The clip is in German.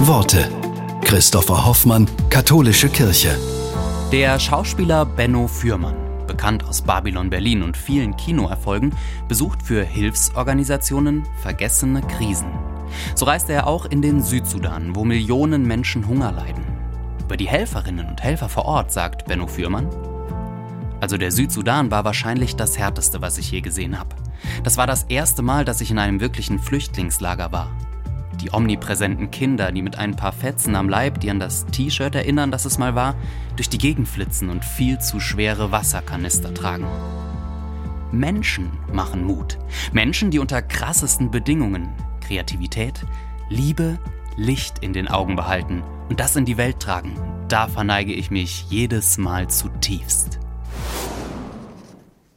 Worte. Christopher Hoffmann, Katholische Kirche. Der Schauspieler Benno Fürmann, bekannt aus Babylon Berlin und vielen Kinoerfolgen, besucht für Hilfsorganisationen vergessene Krisen. So reiste er auch in den Südsudan, wo Millionen Menschen Hunger leiden. Über die Helferinnen und Helfer vor Ort sagt Benno Fürmann, also der Südsudan war wahrscheinlich das härteste, was ich je gesehen habe. Das war das erste Mal, dass ich in einem wirklichen Flüchtlingslager war. Die omnipräsenten Kinder, die mit ein paar Fetzen am Leib, die an das T-Shirt erinnern, das es mal war, durch die Gegend flitzen und viel zu schwere Wasserkanister tragen. Menschen machen Mut. Menschen, die unter krassesten Bedingungen Kreativität, Liebe, Licht in den Augen behalten und das in die Welt tragen. Da verneige ich mich jedes Mal zutiefst.